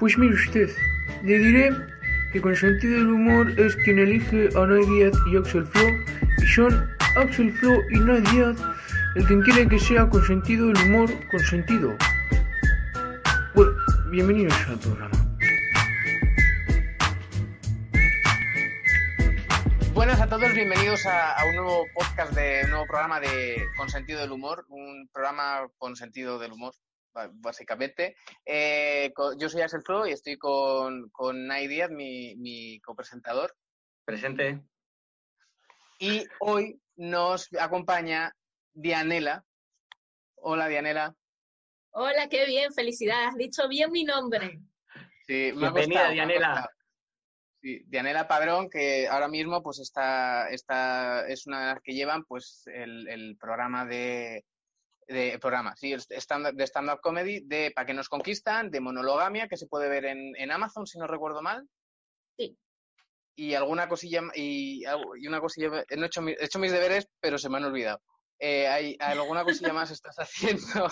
Pues mire usted, le diré que con sentido del humor es quien elige a Nay Díaz y Axel Flo, y son Axel Flo y Nay Díaz el quien quiere que sea con sentido del humor con sentido. Bueno, bienvenidos al programa. Buenas a todos, bienvenidos a, a un nuevo podcast de un nuevo programa de Con sentido del humor, un programa con sentido del humor, básicamente. Eh, yo soy Axel Flo y estoy con, con Nay Díaz, mi, mi copresentador, Presente. y hoy nos acompaña Dianela. Hola, Dianela. Hola, qué bien, felicidades. Has dicho bien mi nombre. Sí, me ha Bienvenida, costado, me ha Dianela. Sí, Dianela Padrón, que ahora mismo pues está, está, es una de las que llevan pues el, el programa de, de programa, sí, stand de stand-up comedy de Pa' que nos conquistan, de monologamia, que se puede ver en, en Amazon, si no recuerdo mal. Sí. Y alguna cosilla, y, y una cosilla, he hecho, he hecho mis deberes, pero se me han olvidado. Eh, hay, alguna cosilla más estás haciendo.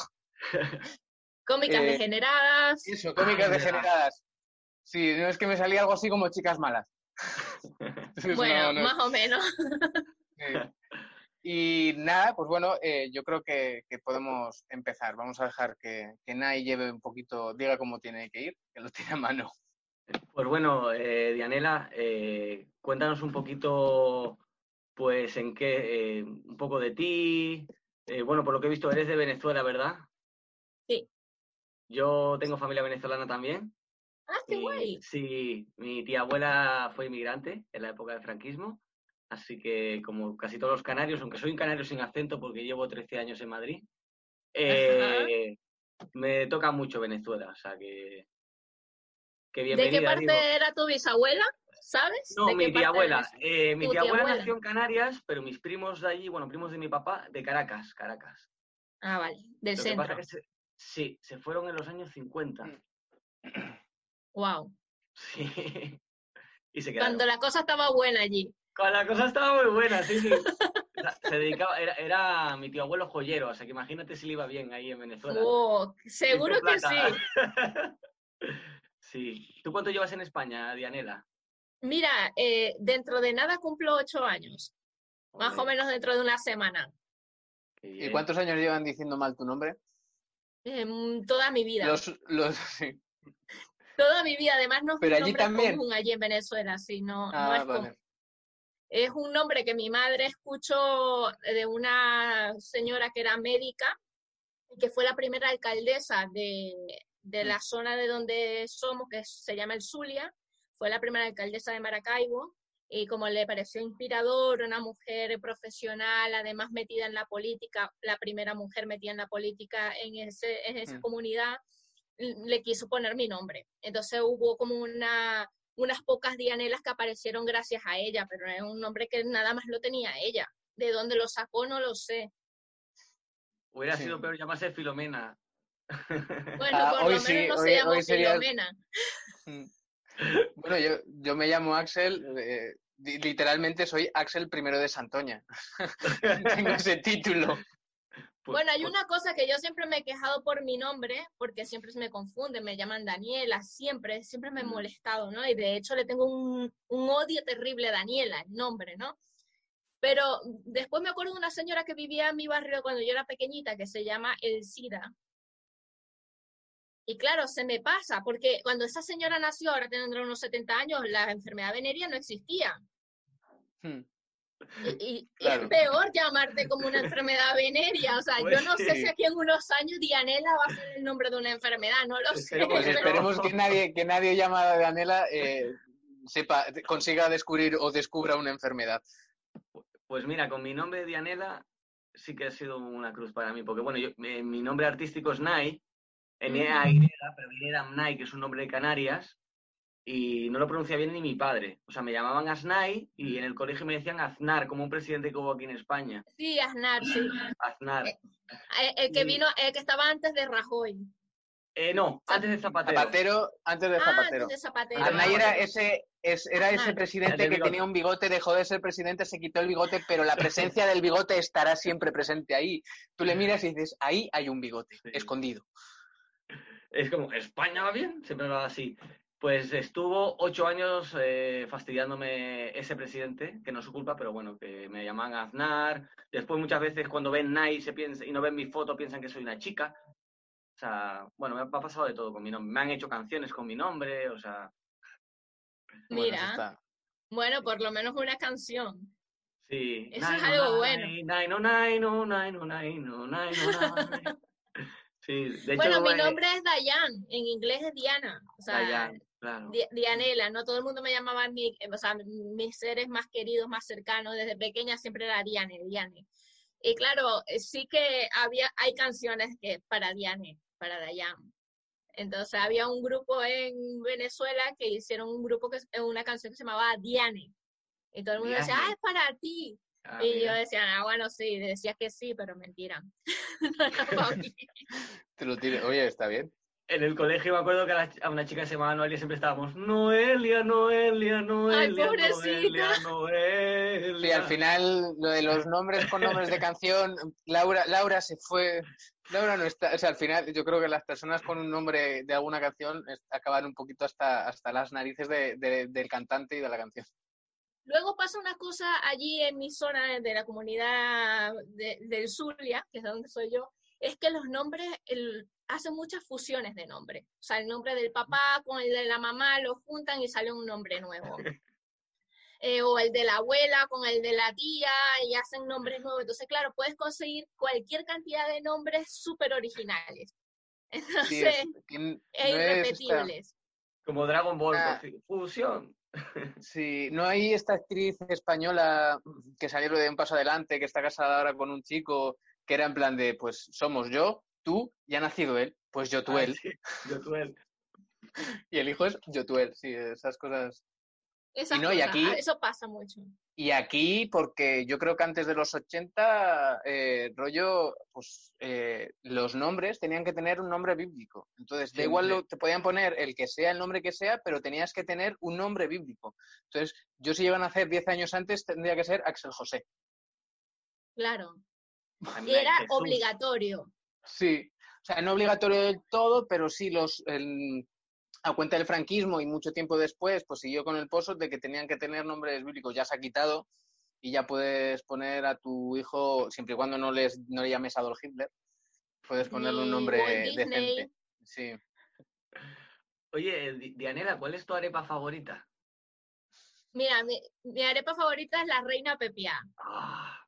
Cómicas Eh, degeneradas. Eso, cómicas Ah, degeneradas. Sí, no es que me salía algo así como chicas malas. Entonces, Bueno, no, no. más o menos. Sí. Y nada, pues bueno, eh, yo creo que, que podemos empezar. Vamos a dejar que, que Nai lleve un poquito, diga cómo tiene que ir, que lo tiene a mano. Pues bueno, eh, Dianela, eh, cuéntanos un poquito, pues, en qué, eh, un poco de ti. Eh, bueno, por lo que he visto, eres de Venezuela, ¿verdad? Sí. Yo tengo familia venezolana también. Ah, qué guay. Sí, mi tía abuela fue inmigrante en la época del franquismo, así que como casi todos los canarios, aunque soy un canario sin acento porque llevo 13 años en Madrid, eh, me toca mucho Venezuela, o sea que, que ¿De qué parte digo. era tu bisabuela? ¿Sabes? No, ¿De mi tía abuela. Eh, mi tía abuela nació en Canarias, pero mis primos de allí, bueno, primos de mi papá, de Caracas, Caracas. Ah, vale, del Lo que centro. pasa que se- sí, se fueron en los años 50. Mm. Wow. Sí. Y se quedaron. Cuando la cosa estaba buena allí. Cuando la cosa estaba muy buena, sí, sí. Se dedicaba, era, era mi tío abuelo joyero, o sea que imagínate si le iba bien ahí en Venezuela. Oh, seguro que sí. Sí. ¿Tú cuánto llevas en España, Dianela? Mira, eh, dentro de nada cumplo ocho años. Más o menos dentro de una semana. ¿Y cuántos años llevan diciendo mal tu nombre? Em, toda mi vida. Los, los, sí. Toda mi vida. Además, no es Pero un allí nombre también. común allí en Venezuela, sí, no, no Ah, es común. Es un nombre que mi madre escuchó de una señora que era médica y que fue la primera alcaldesa de, de la zona de donde somos, que se llama el Zulia. Fue la primera alcaldesa de Maracaibo y como le pareció inspirador, una mujer profesional, además metida en la política, la primera mujer metida en la política en, ese, en esa Mm. comunidad, le quiso poner mi nombre. Entonces hubo como una, unas pocas dianelas que aparecieron gracias a ella, pero es un nombre que nada más lo tenía ella. De dónde lo sacó no lo sé. Hubiera Sí. sido peor llamarse Filomena. Bueno, Ah, por hoy lo menos sí, no hoy- se llamó sería- Filomena. Mm. Bueno, yo, yo me llamo Axel, eh, li- literalmente soy Axel primero de Santoña. Tengo ese título. Bueno, hay una cosa que yo siempre me he quejado por mi nombre, porque siempre se me confunden, me llaman Daniela, siempre, siempre me he molestado, ¿no? Y de hecho le tengo un, un odio terrible a Daniela, el nombre, ¿no? Pero después me acuerdo de una señora que vivía en mi barrio cuando yo era pequeñita, que se llama Elcida. Y claro, se me pasa, porque cuando esa señora nació, ahora tendrá unos 70 años, la enfermedad venérea no existía. Mm. Y, y- y Claro. es peor llamarte como una enfermedad venérea. O sea, Pues yo no sé si aquí en unos años Dianela va a ser el nombre de una enfermedad, no lo sé. Esperemos Pues pero- esperemos que nadie, que nadie llamada de Anela eh, sepa, consiga descubrir o descubra una enfermedad. Pues mira, con mi nombre Dianela sí que ha sido una cruz para mí, porque bueno, yo, eh, mi nombre artístico es Nai, N-A-Y, pero viene de Amnai, que es un nombre de Canarias, y no lo pronuncia bien ni mi padre. O sea, me llamaban Asnai y en el colegio me decían Aznar, como un presidente que hubo aquí en España. Sí, Aznar, sí. Aznar. Eh, El que Y- vino, el que estaba antes de Rajoy. Eh, no, antes de Zapatero. Zapatero, antes de Ah, Zapatero. antes de Zapatero. Arnay era ese, es- era ese presidente que tenía un bigote, dejó de ser presidente, se quitó el bigote, pero la presencia del bigote estará siempre presente ahí. Tú le miras y dices, ahí hay un bigote, Sí. escondido. Es como, ¿España va bien? Siempre va así. Pues estuvo ocho años eh, fastidiándome ese presidente, que no es su culpa, pero bueno, que me llaman Aznar. Después muchas veces cuando ven Nai se piensa, y no ven mi foto piensan que soy una chica. O sea, bueno, me ha pasado de todo con mi nombre. Me han hecho canciones con mi nombre, o sea... Mira, bueno, por lo menos una canción. Sí. Eso es algo bueno. Sí, de hecho, bueno, mi nombre es Dayan, en inglés es Diana. O sea, Dayan, claro. Di- Dianela, no todo el mundo me llamaba mi, o sea, mis seres más queridos, más cercanos, desde pequeña siempre era Diane, Diane. Y claro, sí que había, hay canciones que para Diane, para Dayan. Entonces había un grupo en Venezuela que hicieron un grupo que una canción que se llamaba Diane. Y todo el mundo decía, Diane. ah, es para ti. Ah, y yo mira. decía, ah, bueno, sí, decía que sí, pero mentira. No mí. Te lo. Oye, está bien. En el colegio me acuerdo que a, la- a una chica se llamaba Noelia siempre estábamos Noelia, Noelia, Noelia, pobrecita. Noelia, Noelia. Sí, al final lo de los nombres con nombres de canción, Laura, Laura se fue. Laura no está, o sea, al final yo creo que las personas con un nombre de alguna canción es- acaban un poquito hasta, hasta las narices de- de- del cantante y de la canción. Luego pasa una cosa allí en mi zona de la comunidad de- del Zulia, que es de donde soy yo, es que los nombres el- hacen muchas fusiones de nombres. O sea, el nombre del papá con el de la mamá lo juntan y sale un nombre nuevo. Eh, o el de la abuela con el de la tía y hacen nombres nuevos. Entonces, claro, puedes conseguir cualquier cantidad de nombres súper originales. Sí, Entonces, es- ¿quién- e esta- irrepetibles. Como Dragon Ball, Ah. fusión. Sí, no hay esta actriz española que salió de un paso adelante, que está casada ahora con un chico, que era en plan de, pues somos yo, tú, y ha nacido él, pues yo, tú, Ah, él, sí, yo, tú, él. y el hijo es yo, tú, él, sí, esas cosas. Esas Y no, y cosas, aquí- ah, eso pasa mucho. Y aquí, porque yo creo que antes de los 80, eh, rollo, pues eh, los nombres tenían que tener un nombre bíblico. Entonces, da igual, lo, te podían poner el que sea, el nombre que sea, pero tenías que tener un nombre bíblico. Entonces, yo si iban a hacer 10 años antes, tendría que ser Axel José. Claro. Y era obligatorio. Sí, o sea, no obligatorio del todo, pero sí los el- a cuenta del franquismo y mucho tiempo después, pues siguió con el pozo de que tenían que tener nombres bíblicos. Ya se ha quitado y ya puedes poner a tu hijo, siempre y cuando no, les, no le llames Adolf Hitler, puedes ponerle un nombre Walt Disney. decente. Sí. Oye, Di- Dianela, ¿cuál es tu arepa favorita? Mira, mi, mi arepa favorita es la reina pepiá, Ah,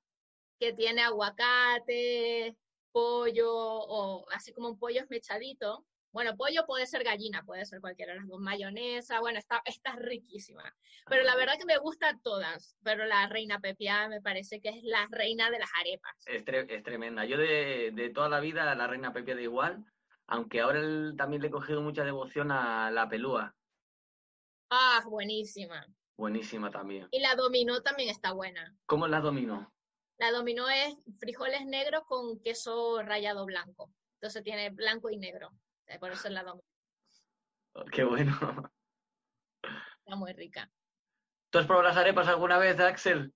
que tiene aguacate, pollo, o así como un pollo esmechadito. Bueno, pollo puede ser gallina, puede ser cualquiera de las dos, mayonesa, bueno, está, está riquísima. Pero la verdad que me gustan todas, pero la reina pepiá me parece que es la reina de las arepas. es, tre- es tremenda. Yo de, de toda la vida la reina Pepe da igual, aunque ahora el- también le he cogido mucha devoción a la pelúa. Ah, buenísima. Buenísima también. Y la dominó también está buena. ¿Cómo la dominó? La dominó es frijoles negros con queso rallado blanco. Entonces tiene blanco y negro. Por eso es la dominó. Oh, Qué bueno. Está muy rica. ¿Tú has probado las arepas alguna vez, Axel?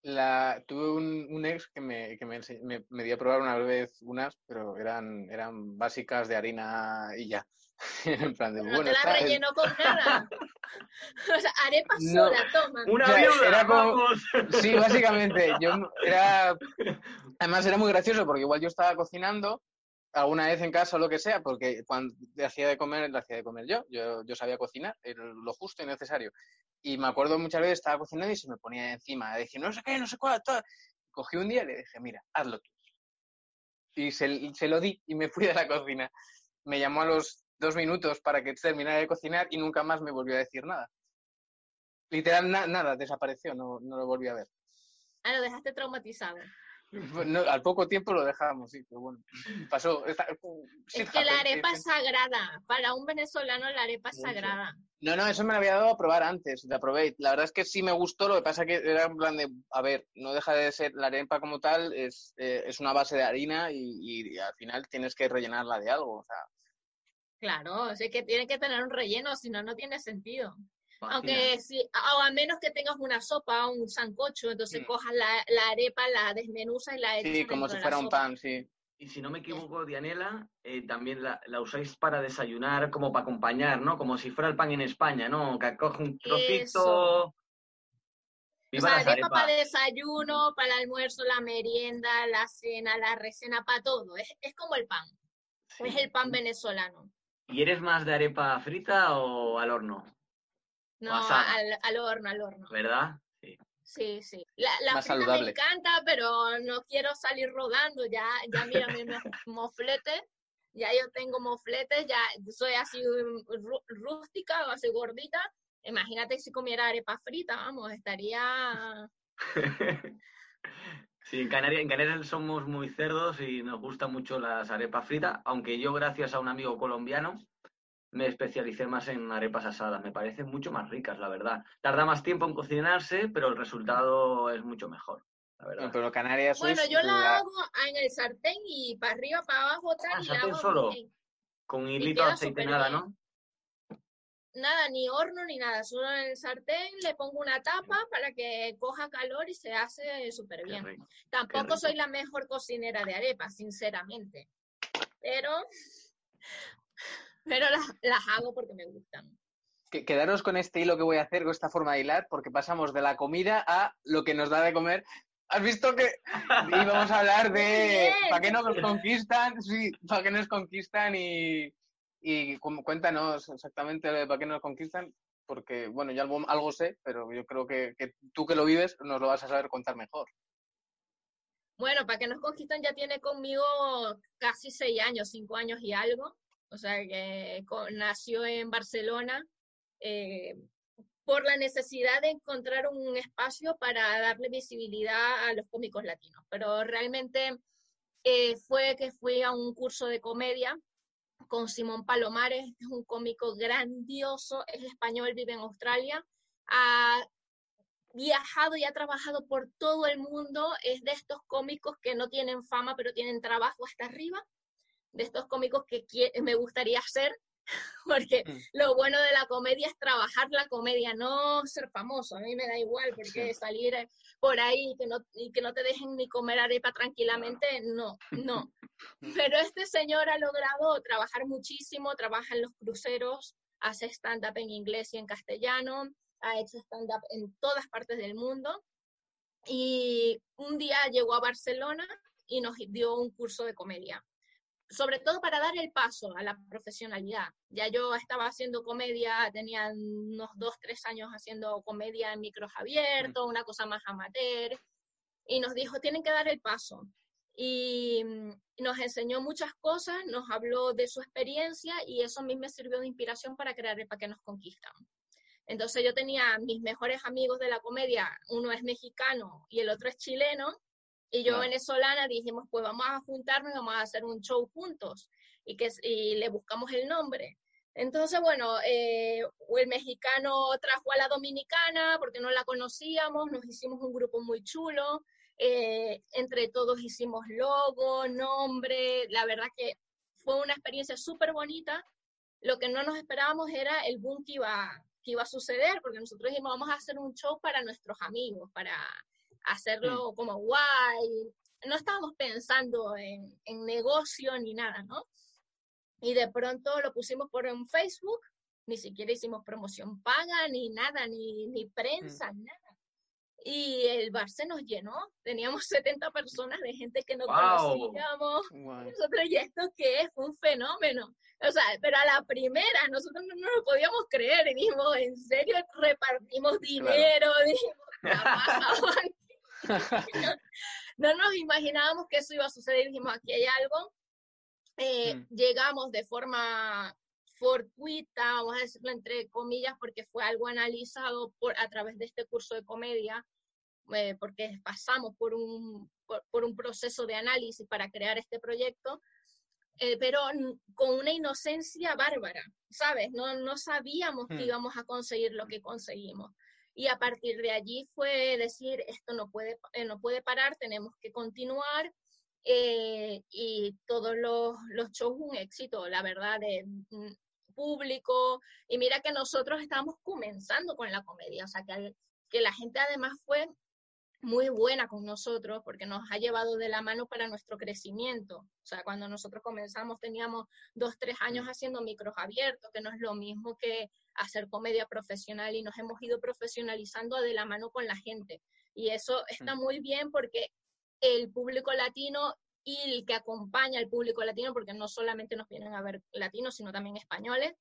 La, tuve un, un ex que, me, que me, me, me dio a probar una vez unas, pero eran, eran básicas de harina y ya. en plan de, No bueno, te la rellenó con nada. o sea, arepa No. sola, toma. ¡Una O sea, viuda! era como- ¡Vamos! Sí, básicamente. Yo era. Además, era muy gracioso porque igual yo estaba cocinando alguna vez en casa o lo que sea, porque cuando le hacía de comer, le hacía de comer yo. Yo, yo sabía cocinar, el- lo justo y necesario. Y me acuerdo muchas veces estaba cocinando y se me ponía encima a decir, no sé qué, no sé cuál, tal. Cogí un día y le dije, mira, hazlo tú. Y se, se lo di y me fui de la cocina. Me llamó a los dos minutos para que terminara de cocinar y nunca más me volvió a decir nada. Literal, na- nada, desapareció, no, no lo volví a ver. Ah, lo dejaste traumatizado. Pues no, al poco tiempo lo dejamos, sí, pero bueno, pasó. Es que la happens, arepa es sí. sagrada. Para un venezolano la arepa es sagrada. No, no, eso me lo había dado a probar antes, la probé. La verdad es que sí me gustó, lo que pasa que era en plan de, a ver, no deja de ser la arepa como tal, es, eh, es una base de harina y, y al final tienes que rellenarla de algo, o sea, Claro, es que tiene que tener un relleno, si no, no tiene sentido. Vacina. Aunque si, o a menos que tengas una sopa, un sancocho, entonces Mm. cojas la, la arepa, la desmenuzas y la echas sí, como si la fuera un pan, sí. y si no me equivoco, Dianela, eh, también la, usáis para desayunar, como para acompañar, ¿no? Como si fuera el pan en España, ¿no? Que coge un trocito. O sea, arepa para desayuno, para el almuerzo, la merienda, la cena, la recena, para todo. Es, es como el pan. Es el pan venezolano. ¿Y eres más de arepa frita o al horno? No, al, al, horno, al horno. ¿Verdad? Sí. Sí, sí. La, la frita me encanta, pero no quiero salir rodando. Ya, ya mira mi moflete. Ya yo tengo mofletes, ya soy así rústica o así gordita. Imagínate si comiera arepa frita, vamos, estaría... Sí, en Canarias, en Canarias somos muy cerdos y nos gustan mucho las arepas fritas, aunque yo gracias a un amigo colombiano me especialicé más en arepas asadas. Me parecen mucho más ricas, la verdad. Tarda más tiempo en cocinarse, pero el resultado es mucho mejor. La verdad. pero Canarias Bueno, yo la, hago en el sartén y para arriba, para abajo, tal, ah, y sartén solo, con hilito de aceite, nada, ¿no? Nada, ni horno ni nada, solo en el sartén le pongo una tapa para que coja calor y se hace súper bien. Tampoco soy la mejor cocinera de arepas, sinceramente, pero, pero las, hago porque me gustan. Quedaros con este hilo que voy a hacer, con esta forma de hilar, porque pasamos de la comida a lo que nos da de comer. ¿Has visto que íbamos a hablar de para qué no nos conquistan? Sí, para qué nos conquistan y, y cuéntanos exactamente para qué nos conquistan, porque, bueno, yo algo, algo sé, pero yo creo que, tú que lo vives nos lo vas a saber contar mejor. Bueno, para qué nos conquistan ya tiene conmigo casi seis años, cinco años y algo. O sea, que nació en Barcelona eh, por la necesidad de encontrar un espacio para darle visibilidad a los cómicos latinos. Pero realmente eh, fue que fui a un curso de comedia con Simón Palomares, es un cómico grandioso, es español, vive en Australia, ha viajado y ha trabajado por todo el mundo, es de estos cómicos que no tienen fama, pero tienen trabajo hasta arriba, de estos cómicos que me gustaría ser, porque mm. lo bueno de la comedia es trabajar la comedia, no ser famoso. A mí me da igual, porque salir eh, por ahí que, no, y que no te dejen ni comer arepa tranquilamente, no, no. Pero este señor ha logrado trabajar muchísimo, trabaja en los cruceros, hace stand-up en inglés y en castellano, ha hecho stand-up en todas partes del mundo. Y un día llegó a Barcelona y nos dio un curso de comedia sobre todo para dar el paso a la profesionalidad. Ya yo estaba haciendo comedia, tenía unos dos, tres años haciendo comedia en micros abiertos, una cosa más amateur, y nos dijo, tienen que dar el paso. Y mm, nos enseñó muchas cosas, nos habló de su experiencia y eso a mí me sirvió de inspiración para crear el Para que nos conquistan. Entonces yo tenía mis mejores amigos de la comedia, uno es mexicano y el otro es chileno, y yo venezolana dijimos, pues vamos a juntarnos y vamos a hacer un show juntos y, que, y le buscamos el nombre. Entonces, bueno, eh, el mexicano trajo a la dominicana porque no la conocíamos, nos hicimos un grupo muy chulo, eh, entre todos hicimos logo, nombre, la verdad que fue una experiencia súper bonita. Lo que no nos esperábamos era el boom que iba, que iba a suceder, porque nosotros dijimos, vamos a hacer un show para nuestros amigos, para, hacerlo mm. como guay. No estábamos pensando en, en, negocio ni nada, ¿no? Y de pronto lo pusimos por en Facebook, ni siquiera hicimos promoción paga, ni nada, ni, ni prensa, mm. nada. Y el bar se nos llenó, teníamos 70 personas de gente que no conocíamos. Nosotros, ¿y esto qué es? Fue un fenómeno. O sea, pero a la primera nosotros no, nos lo podíamos creer. Y dijimos, ¿en serio repartimos dinero? Dijimos, no, nos imaginábamos que eso iba a suceder. Dijimos, aquí hay algo. Eh, mm. Llegamos de forma fortuita, vamos a decirlo entre comillas, porque fue algo analizado por, a través de este curso de comedia, eh, porque pasamos por un, por, un proceso de análisis para crear este proyecto, eh, pero con una inocencia bárbara, ¿sabes? No, no sabíamos que mm. íbamos a conseguir lo que conseguimos. Y a partir de allí fue decir, esto no puede, eh, no puede parar, tenemos que continuar. Eh, y todos los, los shows un éxito, la verdad, de mm, público. Y mira que nosotros estábamos comenzando con la comedia, o sea, que, que la gente además fue muy buena con nosotros porque nos ha llevado de la mano para nuestro crecimiento. O sea, cuando nosotros comenzamos teníamos dos, tres años haciendo micros abiertos, que no es lo mismo que hacer comedia profesional y nos hemos ido profesionalizando de la mano con la gente. Y eso está muy bien porque el público latino y el que acompaña al público latino, porque no solamente nos vienen a ver latinos, sino también españoles,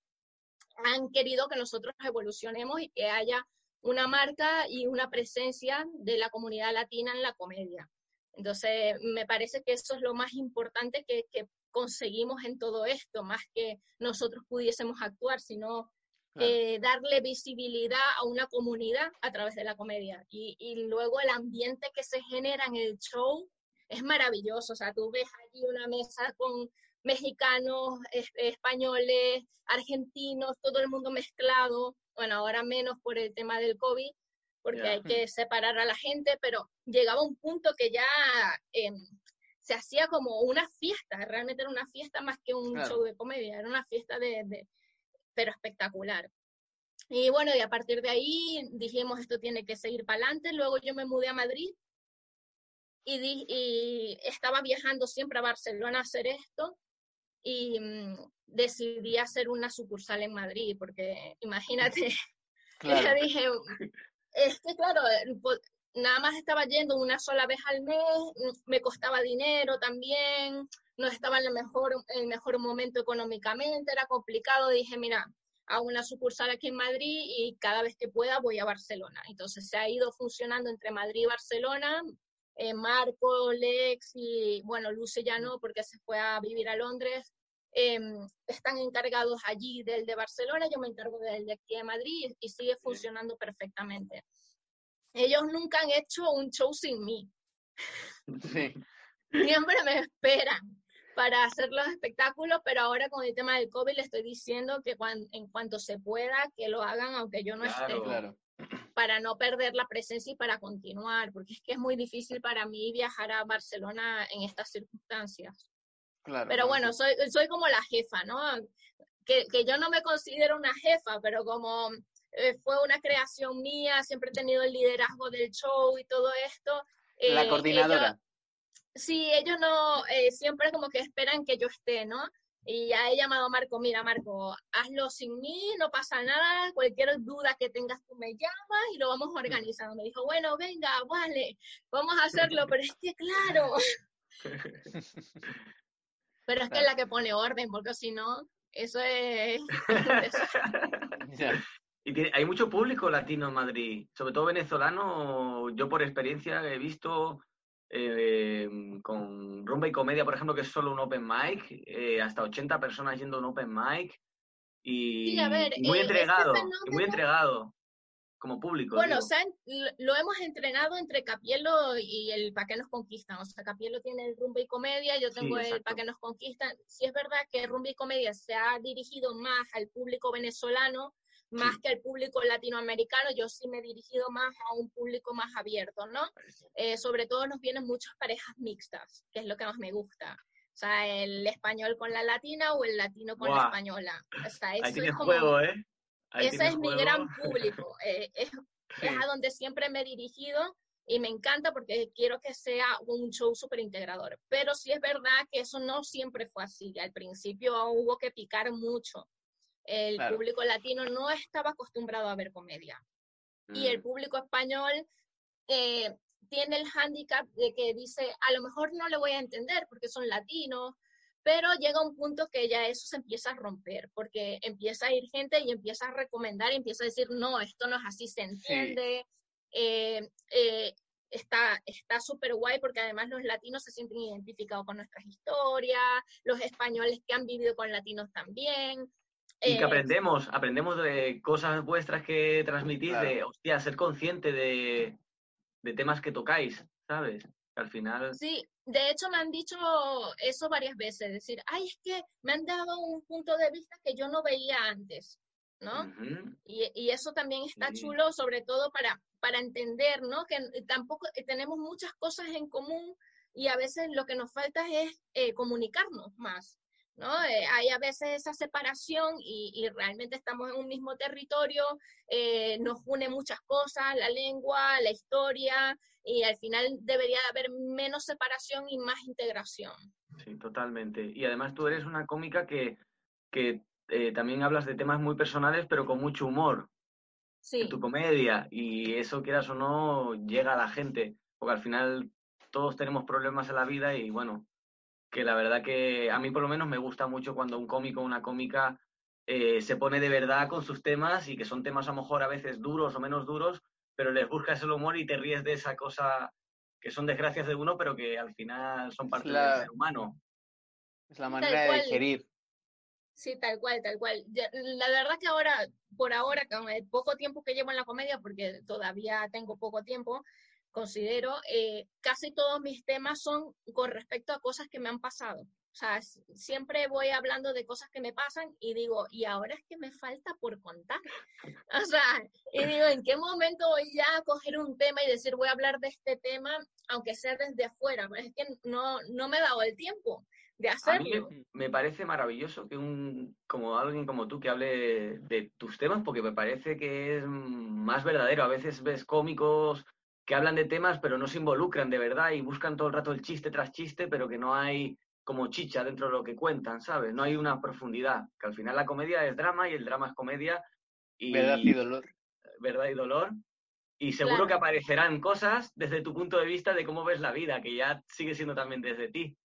han querido que nosotros evolucionemos y que haya una marca y una presencia de la comunidad latina en la comedia. Entonces, me parece que eso es lo más importante que, conseguimos en todo esto, más que nosotros pudiésemos actuar, sino eh, darle visibilidad a una comunidad a través de la comedia. Y, y, luego el ambiente que se genera en el show es maravilloso. O sea, tú ves allí una mesa con mexicanos, españoles, argentinos, todo el mundo mezclado. Bueno, ahora menos por el tema del COVID, porque hay que separar a la gente, pero llegaba un punto que ya em, se hacía como una fiesta, realmente era una fiesta más que un show de comedia, era una fiesta de, pero espectacular. Y bueno, y a partir de ahí dijimos, esto tiene que seguir para adelante. Luego yo me mudé a Madrid y, y, estaba viajando siempre a Barcelona a hacer esto y mm, decidí hacer una sucursal en Madrid, porque imagínate, ya dije, es que claro, nada más estaba yendo una sola vez al mes, me costaba dinero también, no estaba en el mejor, el mejor momento económicamente, era complicado, dije, mira, hago una sucursal aquí en Madrid y cada vez que pueda voy a Barcelona. Entonces se ha ido funcionando entre Madrid y Barcelona, eh, Marco, Lex y, bueno, Luce ya no porque se fue a vivir a Londres, em, están encargados allí del de Barcelona, yo me encargo del de aquí de Madrid y, sigue funcionando perfectamente. Ellos nunca han hecho un show sin mí. Siempre me esperan para hacer los espectáculos, pero ahora con el tema del COVID le estoy diciendo que en cuanto se pueda, que lo hagan aunque yo no esté. Claro para no perder la presencia y para continuar, porque es que es muy difícil para mí viajar a Barcelona en estas circunstancias. Claro, pero bueno, soy, soy como la jefa, ¿no? Que, que yo no me considero una jefa, pero como eh, fue una creación mía, siempre he tenido el liderazgo del show y todo esto. la eh, coordinadora. sí, ellos no, eh, siempre como que esperan que yo esté, ¿no? Y ya he llamado a Marco, mira Marco, hazlo sin mí, no pasa nada, cualquier duda que tengas tú me llamas y lo vamos organizando. Me dijo, bueno, venga, vale, vamos a hacerlo, pero es que claro. pero es que es la que pone orden, porque si no, eso es... y hay mucho público latino en Madrid, sobre todo venezolano, yo por experiencia he visto eh, con Rumba y Comedia, por ejemplo, que es solo un open mic, eh, hasta 80 personas yendo a un open mic y, muy eh, entregado, muy entregado como público. Bueno, o sea, lo hemos entrenado entre Capielo y el Pa' que nos conquistan. O sea, Capielo tiene el Rumba y Comedia, yo tengo el Pa' que nos conquistan. Si es verdad que Rumba y Comedia se ha dirigido más al público venezolano, más que al público latinoamericano, yo sí me he dirigido más a un público más abierto, ¿no? Eh, sobre todo nos vienen muchas parejas mixtas, que es lo que más me gusta. O sea, el español con la latina o el latino con la española. O sea, eso es como, juego, ¿eh? ese es mi gran público. Eh, es, a donde siempre me he dirigido y me encanta porque quiero que sea un show súper integrador. Pero sí es verdad que eso no siempre fue así. Al principio hubo que picar mucho el público latino no estaba acostumbrado a ver comedia. Y el mm. público español eh, tiene el hándicap de que dice, a lo mejor no le voy a entender porque son latinos, pero llega un punto que ya eso se empieza a romper, porque empieza a ir gente y empieza a recomendar y empieza a decir, no, esto no es así, se entiende. Eh, eh, está súper guay porque además los latinos se sienten identificados con nuestras historias, los españoles que han vivido con latinos también. Y que eh, aprendemos, aprendemos de cosas vuestras que transmitís, de, hostia, ser consciente de, temas que tocáis, ¿sabes? al final... Sí, de hecho me han dicho eso varias veces, decir, ay, es que me han dado un punto de vista que yo no veía antes, ¿no? y, eso también está chulo, sobre todo para, para entender, ¿no? Que tampoco tenemos muchas cosas en común y a veces lo que nos falta es eh, comunicarnos más. ¿No? Eh, hay a veces esa separación y, y, realmente estamos en un mismo territorio, eh, nos une muchas cosas, la lengua, la historia, y al final debería haber menos separación y más integración. Sí, totalmente. Y además tú eres una cómica que, que eh, también hablas de temas muy personales, pero con mucho humor. Sí. En tu comedia, y eso, quieras o no, llega a la gente, porque al final todos tenemos problemas en la vida y bueno, que la verdad que a mí por lo menos me gusta mucho cuando un cómico o una cómica eh, se pone de verdad con sus temas y que son temas a lo mejor a veces duros o menos duros, pero les buscas el humor y te ríes de esa cosa que son desgracias de uno, pero que al final son parte La- del ser humano. Es la manera de digerir. Sí, tal cual, tal cual. La verdad que ahora, por ahora, con el poco tiempo que llevo en la comedia, porque todavía tengo poco tiempo, considero, eh, casi todos mis temas son con respecto a cosas que me han pasado. O sea, siempre voy hablando de cosas que me pasan y digo, y ahora es que me falta por contar. O sea, y digo, ¿en qué momento voy ya a coger un tema y decir, voy a hablar de este tema, aunque sea desde afuera? Es que no, no me he dado el tiempo de A mí hacerlo. me parece maravilloso que un como alguien como tú que hable de tus temas, porque me parece que es más verdadero. A veces ves cómicos que hablan de temas, pero no se involucran de verdad y buscan todo el rato el chiste tras chiste, pero que no hay como chicha dentro de lo que cuentan, ¿sabes? No hay una profundidad. Que al final la comedia es drama y el drama es comedia y Verdad y dolor. verdad y dolor. Y seguro Claro. que aparecerán cosas desde tu punto de vista de cómo ves la vida, que ya sigue siendo también desde ti.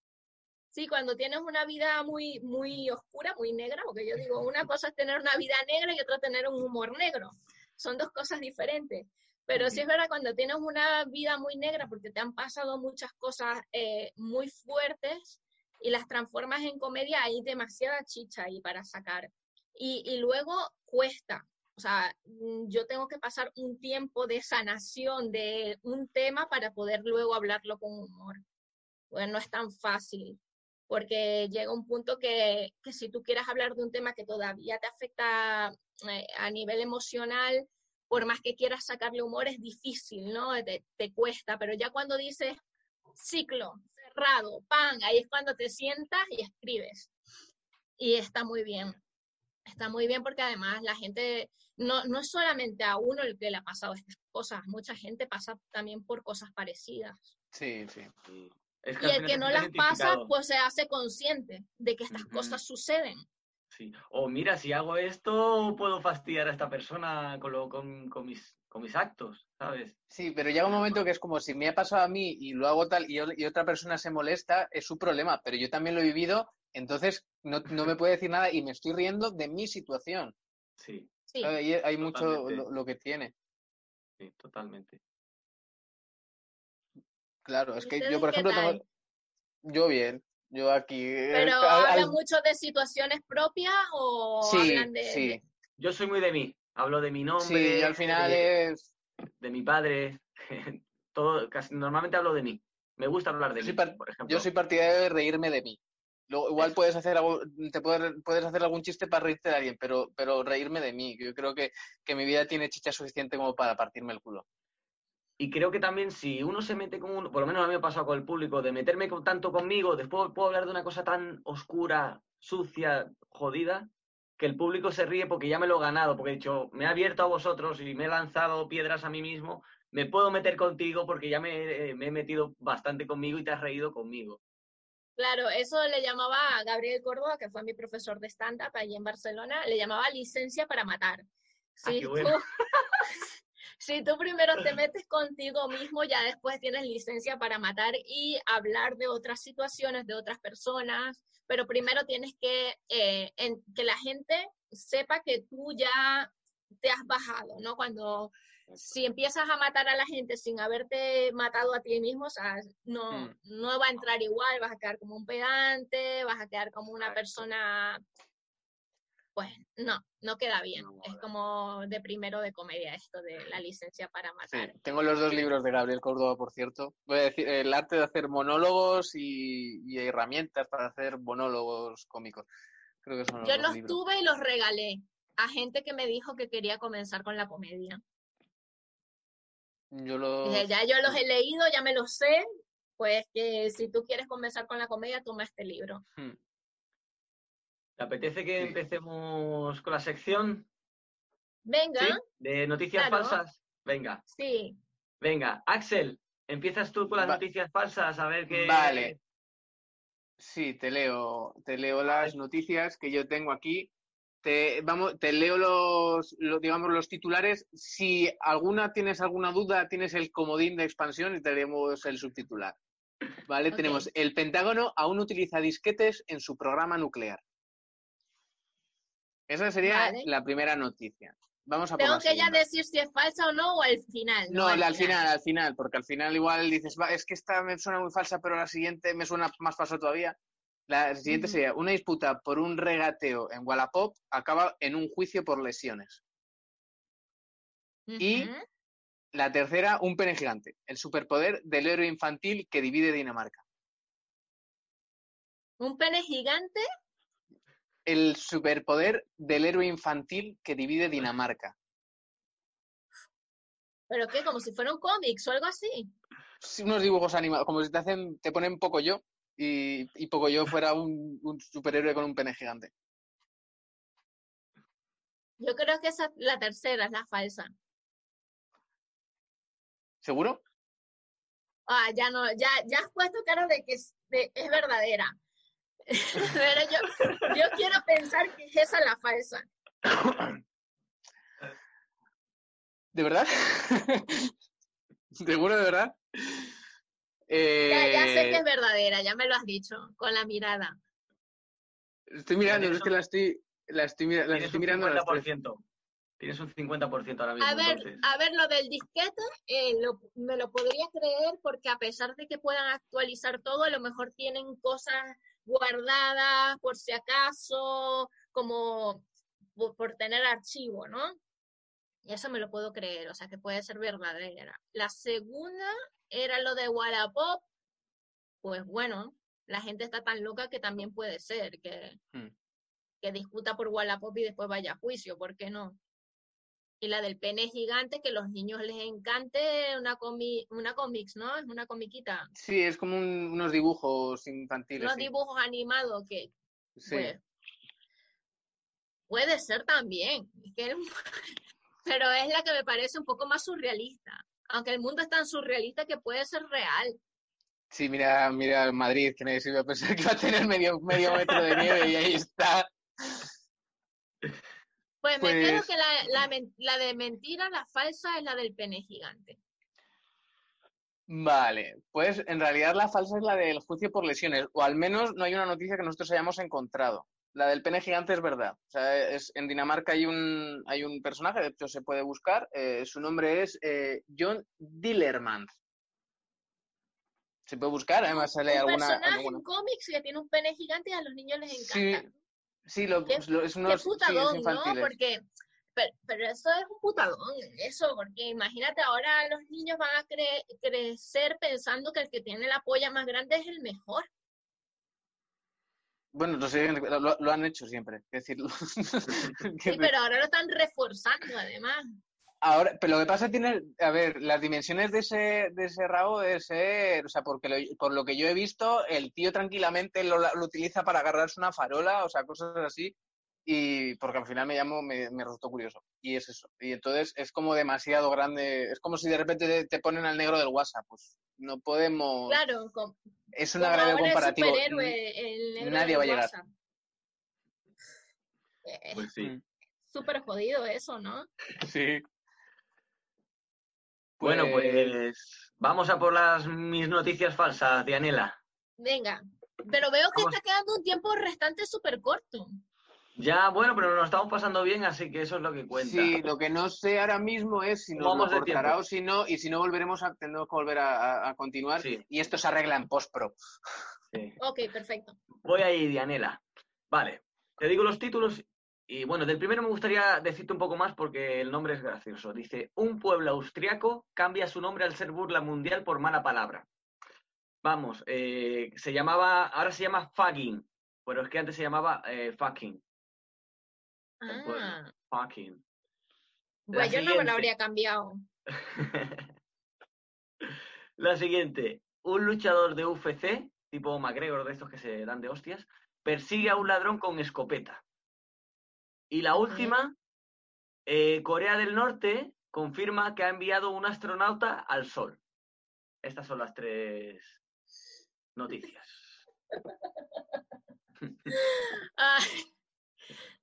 Sí, cuando tienes una vida muy, muy oscura, muy negra, porque yo digo, una cosa es tener una vida negra y otra tener un humor negro. Son dos cosas diferentes. Pero sí es verdad, cuando tienes una vida muy negra, porque te han pasado muchas cosas eh, muy fuertes y las transformas en comedia, hay demasiada chicha ahí para sacar. Y, y luego cuesta. O sea, mm, yo tengo que pasar un tiempo de sanación de un tema para poder luego hablarlo con humor. Pues no es tan fácil porque llega un punto que, que si tú quieres hablar de un tema que todavía te afecta eh, a nivel emocional, por más que quieras sacarle humor, es difícil, ¿no? Te, te cuesta, pero ya cuando dices ciclo, cerrado, pan, ahí es cuando te sientas y escribes. Y está muy bien. Está muy bien porque además la gente, no, no es solamente a uno el que le ha pasado estas cosas, mucha gente pasa también por cosas parecidas. Sí, sí. Es Y el que no las pasa, pues se hace consciente de que estas cosas suceden. Sí. O mira, si hago esto, puedo fastidiar a esta persona con, lo- con, con mis, con mis actos, ¿sabes? Sí, pero llega un momento que es como si me ha pasado a mí y lo hago tal y, otra persona se molesta, es su problema, pero yo también lo he vivido, entonces no, no me puede decir nada y me estoy riendo de mi situación. Sí, Sí, Hay, hay mucho lo, lo que tiene. sí, totalmente. Claro, es ¿Y que yo, por ejemplo, tengo... yo bien, yo aquí... eh, pero ¿hablan al- mucho de situaciones propias o Sí, hablan de, sí, Yo soy muy de mí. Hablo de mi nombre, sí, yo al final de, es... de mi padre. Todo, casi, normalmente hablo de mí. Me gusta hablar de Yo soy mí, par- por ejemplo. Yo soy partidario de reírme de mí. Luego, igual puedes hacer algo, te puedes, puedes hacer algún chiste para reírte de alguien, pero, pero reírme de mí. Yo creo que, que mi vida tiene chicha suficiente como para partirme el culo. Y creo que también si uno se mete con uno, por lo menos a mí me ha pasado con el público, de meterme con, tanto conmigo, después puedo hablar de una cosa tan oscura, sucia, jodida, que el público se ríe porque ya me lo he ganado, porque he dicho, me he abierto a vosotros y me he lanzado piedras a mí mismo, me puedo meter contigo porque ya me, eh, me he metido bastante conmigo y te has reído conmigo. Claro, eso le llamaba a Gabriel Córdoba, que fue mi profesor de stand-up allí en Barcelona, le llamaba licencia para matar. Ah, Si qué tú, bueno. Si tú primero te metes contigo mismo, ya después tienes licencia para matar y hablar de otras situaciones, de otras personas, pero primero tienes que eh, en- que la gente sepa que tú ya te has bajado, ¿no? Cuando si empiezas a matar a la gente sin haberte matado a ti mismo, o sea, no, Mm. no va a entrar igual, vas a quedar como un pedante, vas a quedar como una persona, pues no, no queda bien. No, es como de primero de comedia esto de la licencia para Sí, matar. tengo los dos libros de Gabriel Córdoba, por cierto. Voy a decir, el arte de hacer monólogos y, y herramientas para hacer monólogos cómicos. Creo que son los Yo los libros. tuve y los regalé a gente que me dijo que quería comenzar con la comedia. Yo los... Dije, ya yo los he leído, ya me los sé, pues que si tú quieres comenzar con la comedia, toma este libro. Hmm. ¿Te apetece que Sí. empecemos con la sección Venga, ¿Sí? de noticias Claro. falsas? Venga, sí. venga. Axel, empiezas tú con las Va- noticias falsas a ver qué. Vale. Sí, te leo, te leo las noticias que yo tengo aquí. Te, vamos, te leo los, lo- digamos, los titulares. Si alguna tienes alguna duda, tienes el comodín de expansión y te leemos el subtitular. Vale, tenemos el Pentágono aún utiliza disquetes en su programa nuclear. Esa sería Vale. la primera noticia. Vamos a Tengo que ya decir si es falsa o no o al final. No, al, al final, al final, porque al final igual dices, "Va, es que esta me suena muy falsa, pero la siguiente me suena más falsa todavía. La siguiente sería, una disputa por un regateo en Wallapop acaba en un juicio por lesiones. y-. La tercera, un pene gigante, el superpoder del héroe infantil que divide Dinamarca. Un pene gigante. El superpoder del héroe infantil que divide Dinamarca. ¿Pero qué? Como si fuera un cómic o algo así. Sí, unos dibujos animados, como si te hacen, te ponen poco yo y, y poco yo fuera un, un superhéroe con un pene gigante. Yo creo que esa la tercera es la falsa. ¿Seguro? Ah, ya no, ya, ya has puesto cara de que es, de- es verdadera. Pero yo, yo quiero pensar que es esa la falsa. ¿De verdad? ¿Seguro de verdad? Ya, ya sé que Eh, es verdadera, ya me lo has dicho, con la mirada. Estoy mirando, Tienes es que un- la estoy, la estoy, Tienes estoy un mirando. las tres. 50%. Tienes un 50% ahora mismo. A ver, entonces. a ver, lo del disquete, eh, lo- me lo podría creer porque a pesar de que puedan actualizar todo, a lo mejor tienen cosas guardadas por si acaso, como por, por tener archivo, ¿no? Y eso me lo puedo creer, o sea que puede ser verdadera. La segunda era lo de Wallapop, pues bueno, la gente está tan loca que también puede ser que, Hmm. que discuta por Wallapop y después vaya a juicio, ¿por qué no? Y la del pene gigante, que los niños les encante una comi una cómics, ¿no? Es una comiquita. Sí, es como un- unos dibujos infantiles. Unos sí. dibujos animados que, Sí. pues, puede ser también. Pero es la que me parece un poco más surrealista. Aunque el mundo es tan surrealista que puede ser real. Sí, mira, mira Madrid, que nadie se iba a pensar que iba a tener medio, medio metro de nieve y ahí está. Pues, me quedo Pues- que la, la la de mentira, la falsa, es la del pene gigante. Vale, pues en realidad la falsa es la del juicio por lesiones, o al menos no hay una noticia que nosotros hayamos encontrado. La del pene gigante es verdad. O sea, es, en Dinamarca hay un, hay un personaje, de hecho se puede buscar, eh, su nombre es eh, John Dillermans. Se puede buscar, además sale un alguna... personaje alguna- en cómics que tiene un pene gigante y a los niños les encanta. Sí, lo, Qué- lo- es unos sí, es putadón, ¿no? Porque, pero, pero eso es un putadón, eso, porque imagínate, ahora los niños van a cre- crecer pensando que el que tiene la polla más grande es el mejor. Bueno, lo, lo- lo han hecho siempre, es decir, Sí, pero ahora lo están reforzando, además. Ahora, pero lo que pasa tiene, a ver, las dimensiones de ese, de ese rabo debe ser, o sea, porque lo- por lo que yo he visto, el tío tranquilamente lo, lo utiliza para agarrarse una farola, o sea, cosas así, y porque al final me llamo, me, me resultó curioso, y es eso. Y entonces es como demasiado grande, es como si de repente te, te ponen al negro del WhatsApp, pues no podemos, Claro, es un como agravio ahora el comparativo. superhéroe, el negro nadie va a llegar. WhatsApp. Eh, Pues sí. Mm, súper jodido eso, ¿no? Sí. Bueno, Pues- pues vamos a por las mis noticias falsas, Dianela. Venga, pero veo que Vamos. está quedando un tiempo restante súper corto. Ya, bueno, pero nos estamos pasando bien, así que eso es lo que cuenta. Sí, lo que no sé ahora mismo es si nos ¿Cómo lo vamos de cortará o si no, y si no volveremos a, tendremos que volver a, a- a continuar, Sí. y esto se arregla en post-pro. Sí. Ok, perfecto. Voy ahí, Dianela. Vale, te digo los títulos y bueno, del primero me gustaría decirte un poco más porque el nombre es gracioso. Dice, un pueblo austriaco cambia su nombre al ser burla mundial por mala palabra. Vamos, eh, se llamaba, ahora se llama fucking, pero es que antes se llamaba eh, fucking. Ah, Fucking. pues yo no me lo habría cambiado. La siguiente, un luchador de UFC, tipo McGregor de estos que se dan de hostias, persigue a un ladrón con escopeta. Y la última, eh, Corea del Norte confirma que ha enviado un astronauta al Sol. Estas son las tres noticias.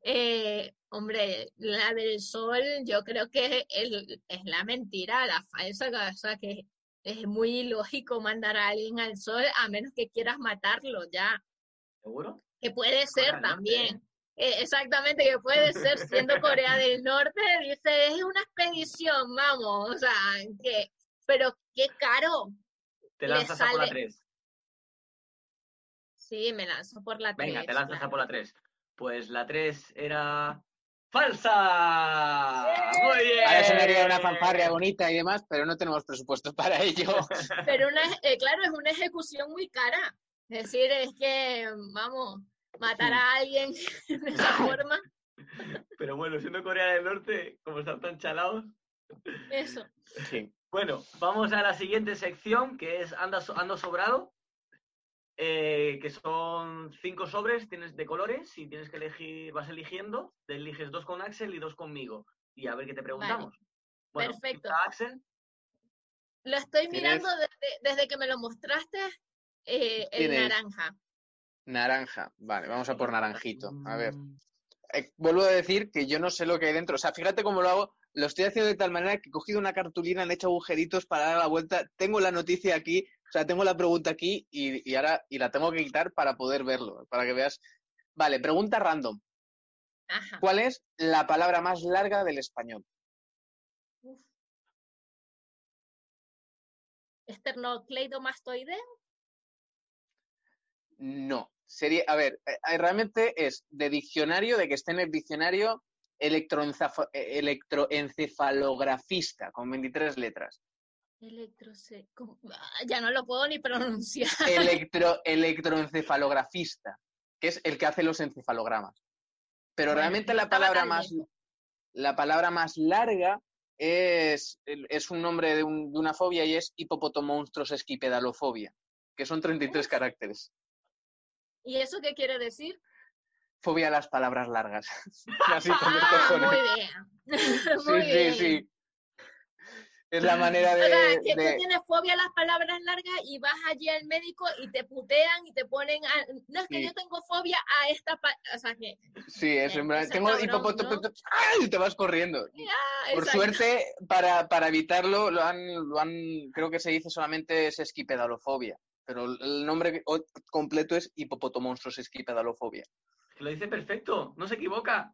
Eh, hombre, la del sol, yo creo que es la mentira, la falsa, o sea que es muy ilógico mandar a alguien al sol a menos que quieras matarlo ya, ¿Seguro? que puede ser Corea también. Eh, exactamente, que puede ser siendo Corea del Norte, dice, es una expedición, vamos, o sea, que, pero qué caro. Te lanzas a por la sale- 3. Sí, me lanzo por la Venga, te lanzas a por la 3. Pues la 3 era falsa. Muy bien. Ahora sonaría una fanfarria bonita y demás, pero no tenemos presupuesto para ello. Pero una, eh, claro, es una ejecución muy cara. Es decir, es que, vamos, matar a alguien de esa forma, Pero bueno, siendo Corea del Norte, como están tan chalados. eso. Sí. Bueno, vamos a la siguiente sección, que es Anda, so- Ando Sobrado, eh, que son cinco sobres tienes de colores y tienes que elegir, vas eligiendo, te eliges dos con Axel y dos conmigo. Y a ver qué te preguntamos. Bueno, perfecto. Axel, Lo estoy ¿Tienes? mirando desde, desde que me lo mostraste, eh, el naranja. Naranja. Vale, vamos a por naranjito. A ver. Mm, Eh, vuelvo a decir que yo no sé lo que hay dentro. O sea, fíjate cómo lo hago. Lo estoy haciendo de tal manera que he cogido una cartulina, le he hecho agujeritos para dar la vuelta. Tengo la noticia aquí, o sea, tengo la pregunta aquí y, y ahora y la tengo que quitar para poder verlo, para que veas. Vale, pregunta random. Ajá. ¿Cuál es la palabra más larga del español? Uf. Esternocleidomastoideo. No. Sería, a ver, eh, eh, realmente es de diccionario, de que esté en el diccionario eh, electroencefalografista, con 23 letras. Electrose... ¿cómo? Ah, Ya no lo puedo ni pronunciar. Electro, electroencefalografista, que es el que hace los encefalogramas. Pero Bueno, realmente la palabra más la palabra más larga es, es un nombre de, un- de una fobia y es hipopotomonstros esquipedalofobia, que son 33 Uf. caracteres. ¿Y eso qué quiere decir? Fobia a las palabras largas. Así con los Ah, cojones. muy bien. Muy sí, bien. sí, sí. Es la manera O de, sea, que de- tú tienes fobia a las palabras largas y vas allí al médico y te putean y te ponen a... No, es que Sí. yo tengo fobia a esta... pa- O sea, que... Sí, es en plan, Ese tengo hipopoto- ¡Ay! y te vas corriendo. Ah, Por suerte, para, para evitarlo, lo han, lo han, creo que se dice solamente es esquipedalofobia. Pero el nombre completo es hipopotomonstros esquipedalofobia. lo dice perfecto, no se equivoca.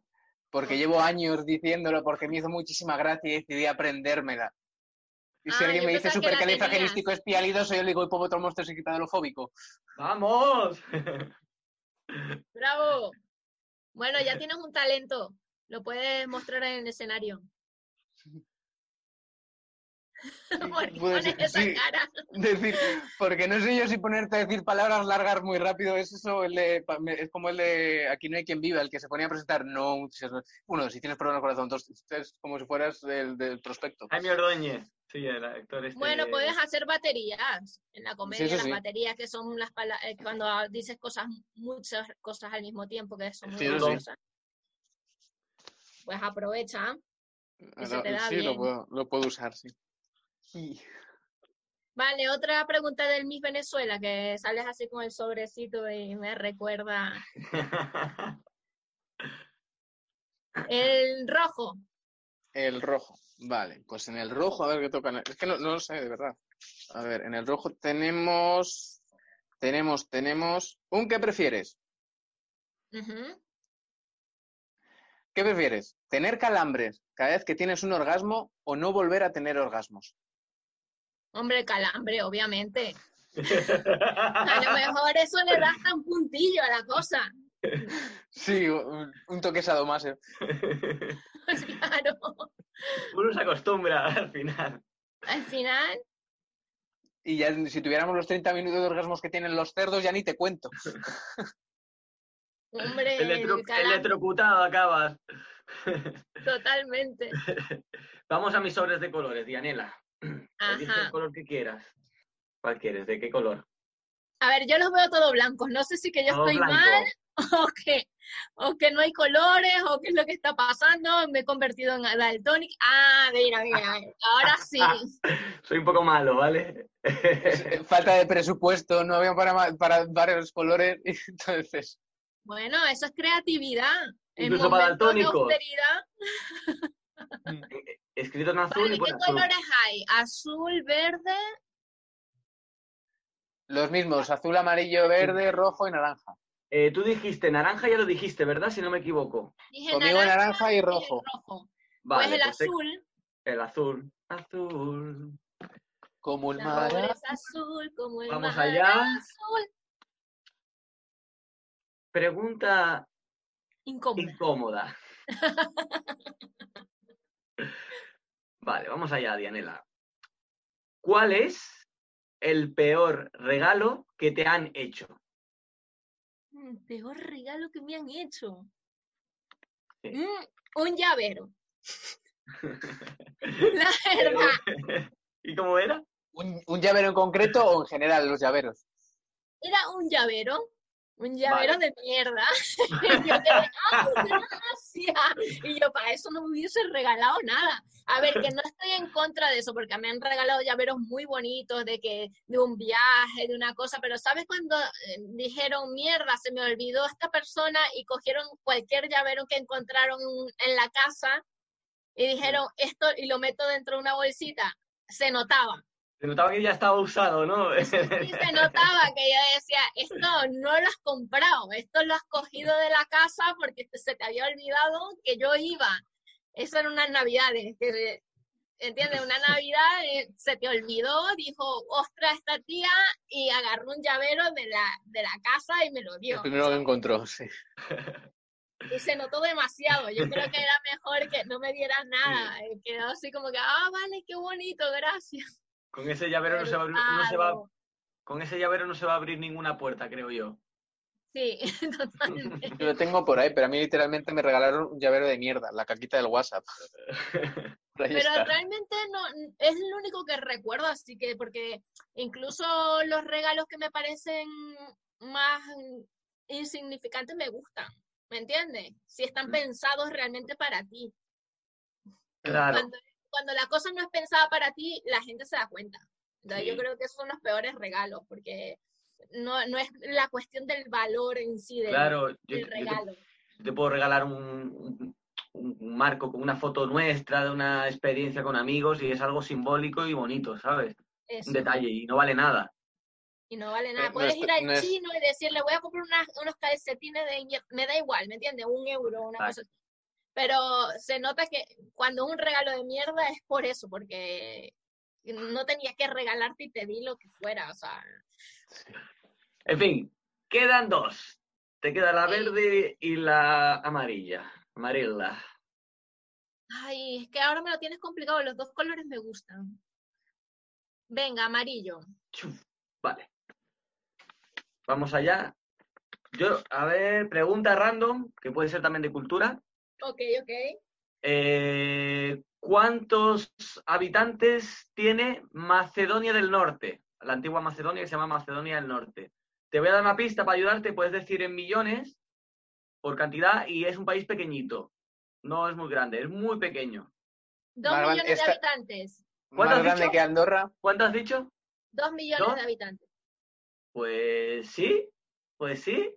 Porque llevo años diciéndolo, porque me hizo muchísima gracia y decidí aprendérmela. Y si Ah, alguien me dice supercalifragilístico espialidoso, yo le digo hipopotomonstros esquipedalofóbico. ¡Vamos! Bravo. Bueno, ya tienes un talento. Lo puedes mostrar en el escenario. Decir, porque no sé yo si ponerte a decir palabras largas muy rápido, es eso, el de, es como el de Aquí no hay quien viva, el que se ponía a presentar, no, uno, si tienes problema al corazón, dos, es como si fueras del, del prospecto. Jaime Ordóñez. Sí, el actor este. Bueno, puedes hacer baterías en la comedia, las sí. baterías que son las palabras, cuando dices cosas, muchas cosas al mismo tiempo, que son muy Sí, eso sí. graciosas. Pues aprovecha. Y se te da sí, lo bien. puedo, lo puedo usar, sí. Vale, otra pregunta del Miss Venezuela, que sales así con el sobrecito y me recuerda. El rojo. El rojo, vale, pues en el rojo, a ver qué tocan. Es que no, no lo sé, de verdad. A ver, en el rojo tenemos, tenemos, tenemos, ¿un qué prefieres? ¿Qué prefieres? ¿Tener calambres cada vez que tienes un orgasmo o no volver a tener orgasmos? Hombre, calambre, obviamente. A lo mejor eso le da un puntillo a la cosa. Sí, un, un toque sadomaso. Claro. Uno se acostumbra al final. Al final, Y ya si tuviéramos los 30 minutos de orgasmos que tienen los cerdos, ya ni te cuento. hombre, Electro- el electrocutado acabas. totalmente. Vamos a mis sobres de colores, Dianela. Ajá. el color que quieras. ¿Cuál quieres? ¿De qué color? A ver, yo los veo todos blancos. No sé si que yo Todo estoy blanco. mal o que, o que no hay colores, o qué es lo que está pasando, me he convertido en daltónica. Ah, mira, mira, ahora sí. Soy un poco malo, ¿vale? Falta de presupuesto, no había para, para varios colores, entonces... Bueno, eso es creatividad. En Incluso para momentos de daltónicos. Escrito en azul Vale, y ¿qué azul. colores hay? Azul, verde. Los mismos, azul, amarillo, verde, rojo y naranja. Eh, tú dijiste naranja, ya lo dijiste, ¿verdad? Si no me equivoco. Dije Conmigo naranja y rojo. rojo. Vale, pues el pues te- azul. el azul. Azul. Como el El mar. azul como el Vamos mar allá. azul. Pregunta Incómoda. incómoda. Vale, vamos allá, Dianela. ¿Cuál es el peor regalo que te han hecho? Mm, Peor regalo que me han hecho. Sí. Mm, un llavero. La verdad, ¿Y cómo era? ¿Un, un llavero en concreto o en general los llaveros? era un llavero. Un llavero Vale. de mierda. Y yo quedé, ¡ay, gracias! Y yo, para eso no me hubiese regalado nada. A ver, que no estoy en contra de eso, porque me han regalado llaveros muy bonitos de que de un viaje, de una cosa, pero ¿sabes cuando eh, dijeron, mierda, se me olvidó esta persona y cogieron cualquier llavero que encontraron en la casa y dijeron, esto, y lo meto dentro de una bolsita? Se notaba. Se notaba que ya estaba usado, ¿no? Y se notaba que yo decía, esto no lo has comprado, esto lo has cogido de la casa porque se te había olvidado que yo iba. Eso eran unas navidades, que, ¿entiendes? Una navidad eh, se te olvidó, dijo, ostras, esta tía, y agarró un llavero de la, de la casa y me lo El dio. primero que encontró, sí. Y se notó demasiado. Yo creo que era mejor que no me dieras nada. Eh, Quedó así como que, ah, vale, qué bonito, gracias. Con ese llavero no se, va, a abrir- no se va- con ese llavero no se va a abrir ninguna puerta, creo yo. Sí, totalmente. Yo lo tengo por ahí, pero a mí literalmente me regalaron un llavero de mierda, la caquita del WhatsApp. Pero está. realmente no es lo único que recuerdo, así que porque incluso los regalos que me parecen más insignificantes me gustan, ¿me entiendes? Si Mm. están pensados realmente para ti. Claro. Cuando, cuando la cosa no es pensada para ti, la gente se da cuenta. Entonces, Sí. Yo creo que esos son los peores regalos, porque no, no es la cuestión del valor en sí del, Claro, yo, del yo te, regalo. te puedo regalar un, un- un marco con una foto nuestra de una experiencia con amigos y es algo simbólico y bonito, ¿sabes? Eso. Un detalle y no vale nada. Y no vale nada. no Puedes es- ir al chino y decirle, voy a comprar unas- unos calcetines de Me da igual, ¿me entiendes? Un euro, una Vale. cosa así. Pero se nota que cuando un regalo de mierda es por eso, porque no tenía que regalarte y te di lo que fuera, o sea. En fin, quedan dos. Te queda la Sí. verde y la amarilla. Amarilla. Ay, es que ahora me lo tienes complicado, los dos colores me gustan. Venga, amarillo. Vale. Vamos allá. Yo, a ver, pregunta random, que puede ser también de cultura. Ok, ok. Eh, ¿Cuántos habitantes tiene Macedonia del Norte? La antigua Macedonia que se llama Macedonia del Norte. Te voy a dar una pista para ayudarte, puedes decir en millones por cantidad y es un país pequeñito. No es muy grande, es muy pequeño. Dos millones de esta- habitantes. ¿Cuánto Más has grande dicho? que Andorra. ¿Cuánto has dicho? Dos millones ¿Dos? de habitantes. Pues sí, pues sí.